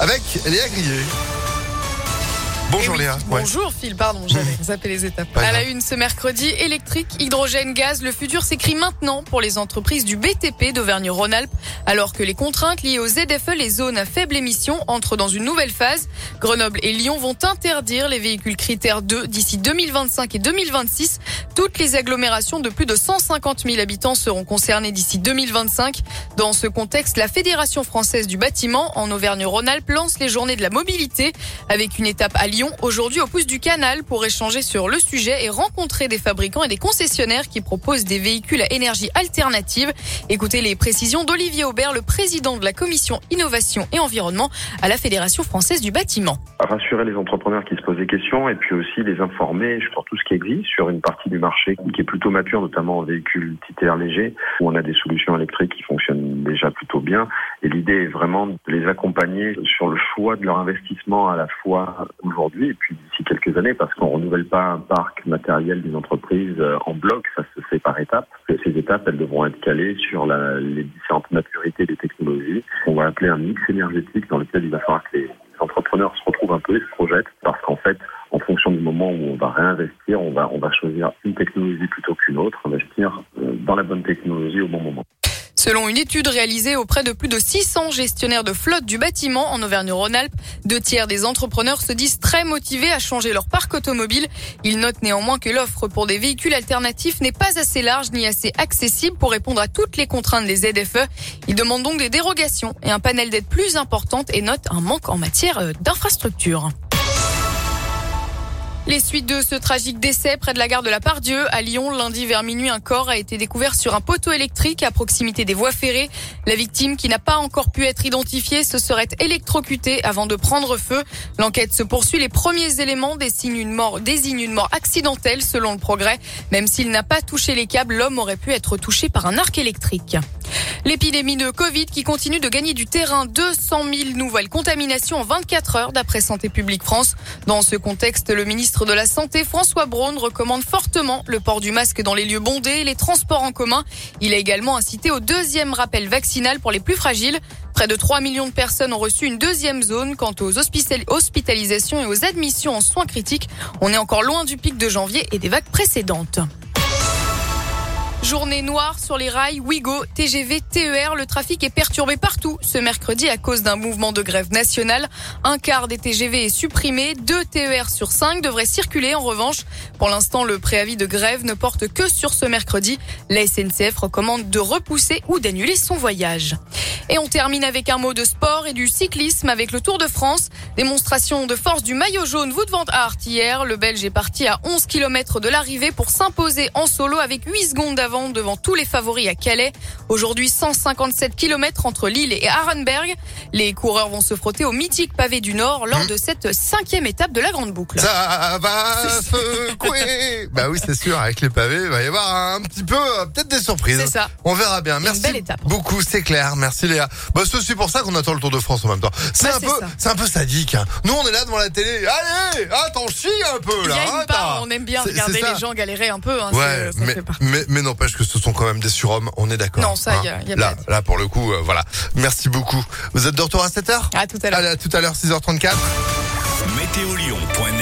avec Léa Grillet. Bonjour Eh oui. Léa. Ouais. Bonjour Phil, pardon, j'avais zappé les étapes. Pas À la grave. une ce mercredi, électrique, hydrogène, gaz, le futur s'écrit maintenant pour les entreprises du BTP d'Auvergne-Rhône-Alpes, alors que les contraintes liées aux ZFE, les zones à faible émission, entrent dans une nouvelle phase. Grenoble et Lyon vont interdire les véhicules critères 2 d'ici 2025 et 2026. Toutes les agglomérations de plus de 150 000 habitants seront concernées d'ici 2025. Dans ce contexte, la Fédération française du bâtiment en Auvergne-Rhône-Alpes lance les journées de la mobilité avec une étape à Lyon aujourd'hui au pouce du canal pour échanger sur le sujet et rencontrer des fabricants et des concessionnaires qui proposent des véhicules à énergie alternative. Écoutez les précisions d'Olivier Aubert, le président de la commission innovation et environnement à la Fédération française du bâtiment. rassurer les entrepreneurs qui se posent des questions et puis aussi les informer sur tout ce qui existe sur une partie du marché qui est plutôt mature, notamment en véhicules utilitaires légers, où on a des solutions électriques qui fonctionnent déjà plutôt bien. Et l'idée est vraiment de les accompagner sur le choix de leur investissement à la fois aujourd'hui et puis d'ici quelques années, parce qu'on renouvelle pas un parc matériel des entreprises euh, en bloc, ça se fait par étapes. Ces étapes, elles devront être calées sur les différentes maturités des technologies. On va appeler un mix énergétique dans lequel il va falloir que les entrepreneurs se retrouvent un peu et se projettent parce qu'en fait, en fonction du moment où on va réinvestir, on va, on va choisir une technologie plutôt qu'une autre, investir euh, dans la bonne technologie au bon moment. Selon une étude réalisée auprès de plus de 600 gestionnaires de flotte du bâtiment en Auvergne-Rhône-Alpes, deux tiers des entrepreneurs se disent très motivés à changer leur parc automobile. Ils notent néanmoins que l'offre pour des véhicules alternatifs n'est pas assez large ni assez accessible pour répondre à toutes les contraintes des ZFE. Ils demandent donc des dérogations et un panel d'aide plus importante et notent un manque en matière euh, d'infrastructure. Les suites de ce tragique décès près de la gare de la Pardieu à Lyon, lundi vers minuit, un corps a été découvert sur un poteau électrique à proximité des voies ferrées. La victime, qui n'a pas encore pu être identifiée, se serait électrocutée avant de prendre feu. L'enquête se poursuit. Les premiers éléments désignent une mort, désignent une mort accidentelle selon le progrès. Même s'il n'a pas touché les câbles, l'homme aurait pu être touché par un arc électrique. L'épidémie de Covid qui continue de gagner du terrain, 200 000 nouvelles contaminations en 24 heures d'après Santé publique France. Dans ce contexte, le ministre de la Santé, François Braun, recommande fortement le port du masque dans les lieux bondés et les transports en commun. Il a également incité au deuxième rappel vaccinal pour les plus fragiles. Près de 3 millions de personnes ont reçu une deuxième zone. Quant aux hospital- hospitalisations et aux admissions en soins critiques, on est encore loin du pic de janvier et des vagues précédentes. Journée noire sur les rails, Ouigo, TGV, TER. Le trafic est perturbé partout ce mercredi à cause d'un mouvement de grève nationale. Un quart des TGV est supprimé. Deux TER sur cinq devraient circuler en revanche. Pour l'instant, le préavis de grève ne porte que sur ce mercredi. La SNCF recommande de repousser ou d'annuler son voyage. Et on termine avec un mot de sport et du cyclisme avec le Tour de France. Démonstration de force du maillot jaune Wout van Aert hier. Le Belge est parti à 11 km de l'arrivée pour s'imposer en solo avec 8 secondes d'avance devant tous les favoris à Calais. Aujourd'hui, 157 km entre Lille et Arenberg. Les coureurs vont se frotter au mythique pavé du Nord lors de cette cinquième étape de la Grande Boucle. Ça va secouer. bah oui, c'est sûr, avec les pavés, il va y avoir un petit peu, euh, peut-être des surprises. C'est ça. On verra bien. Une Merci belle étape. beaucoup, c'est clair. Merci Léa. Bah, c'est aussi pour ça qu'on attend le Tour de France en même temps. C'est Bah, un peu, un peu sadique. hein. Nous, on est là devant la télé. Allez, attends, chie un peu là. Aime bien regarder les gens galérer un peu. Hein, Ouais, c'est- ça mais, fait partie. mais, mais n'empêche que ce sont quand même des surhommes, on est d'accord. hein. Non, ça, y a- y a là, là, pour le coup, euh, voilà. Merci beaucoup. Vous êtes de retour à 7h À tout à l'heure. À tout à l'heure, 6h34. Météolion.net